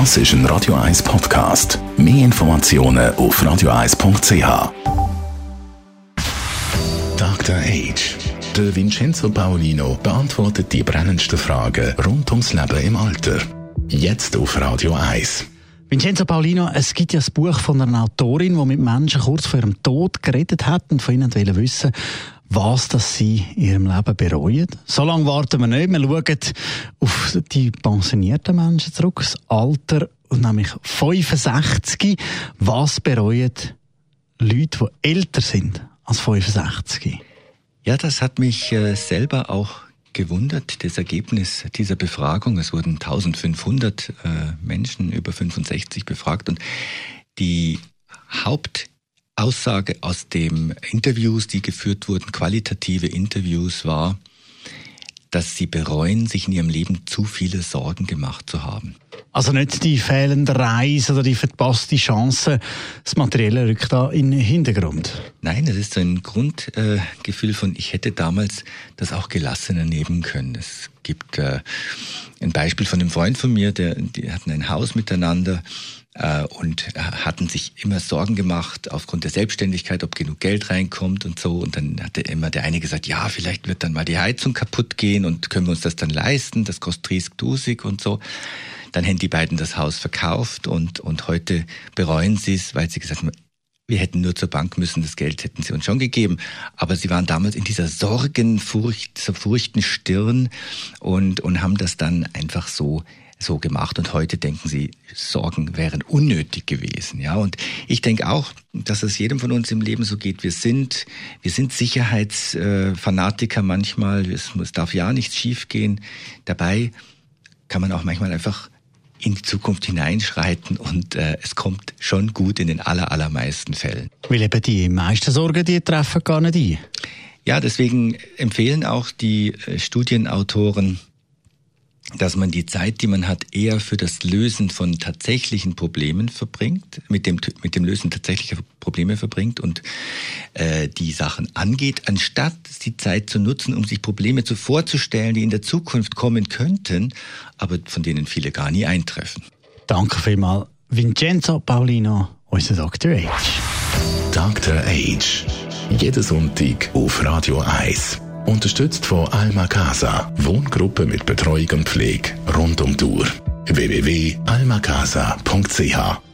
Das ist ein Radio 1 Podcast. Mehr Informationen auf radio1.ch. Dr. Age. Der Vincenzo Paolino beantwortet die brennendsten Fragen rund ums Leben im Alter. Jetzt auf Radio 1. Vincenzo Paolino, es gibt ja ein Buch von einer Autorin, die mit Menschen kurz vor ihrem Tod geredet hat und von ihnen wissen was das sie in ihrem Leben bereuen. So lange warten wir nicht. Wir schauen auf die pensionierten Menschen zurück, das Alter, nämlich 65. Was bereuen Leute, die älter sind als 65? Ja, das hat mich äh, selber auch gewundert, das Ergebnis dieser Befragung. Es wurden 1500 äh, Menschen über 65 befragt und die Haupt Aussage aus den Interviews, die geführt wurden, qualitative Interviews, war, dass sie bereuen, sich in ihrem Leben zu viele Sorgen gemacht zu haben. Also nicht die fehlende Reise oder die verpasste Chance, das Materielle rückt da in den Hintergrund. Nein, es ist so ein Grundgefühl äh, von, ich hätte damals das auch gelassener nehmen können. Es gibt äh, ein Beispiel von einem Freund von mir, der, die hatten ein Haus miteinander äh, und hatten sich immer Sorgen gemacht aufgrund der Selbstständigkeit, ob genug Geld reinkommt und so. Und dann hatte immer der eine gesagt, ja, vielleicht wird dann mal die Heizung kaputt gehen und können wir uns das dann leisten, das kostet riesig dusig und so. Dann haben die beiden das Haus verkauft und, und heute bereuen sie es, weil sie gesagt haben, wir hätten nur zur Bank müssen, das Geld hätten sie uns schon gegeben. Aber sie waren damals in dieser Sorgenfurcht, dieser furchten Stirn und, und haben das dann einfach so so gemacht und heute denken sie, Sorgen wären unnötig gewesen. Ja, und ich denke auch, dass es jedem von uns im Leben so geht. Wir sind, wir sind Sicherheitsfanatiker manchmal. Es, es darf ja nichts schiefgehen. Dabei kann man auch manchmal einfach in die Zukunft hineinschreiten und äh, es kommt schon gut in den aller, allermeisten Fällen. Weil eben die meisten Sorgen, die treffen gar nicht ein. Ja, deswegen empfehlen auch die äh, Studienautoren, dass man die Zeit, die man hat, eher für das Lösen von tatsächlichen Problemen verbringt, mit dem, mit dem Lösen tatsächlicher Probleme verbringt und äh, die Sachen angeht, anstatt die Zeit zu nutzen, um sich Probleme zu vorzustellen, die in der Zukunft kommen könnten, aber von denen viele gar nie eintreffen. Danke vielmals, Vincenzo Paulino, unser Dr. Age. Dr. Age. Jeden Sonntag auf Radio 1. Unterstützt von Alma Casa, Wohngruppe mit Betreuung und Pflege rund um die Uhr. www.almacasa.ch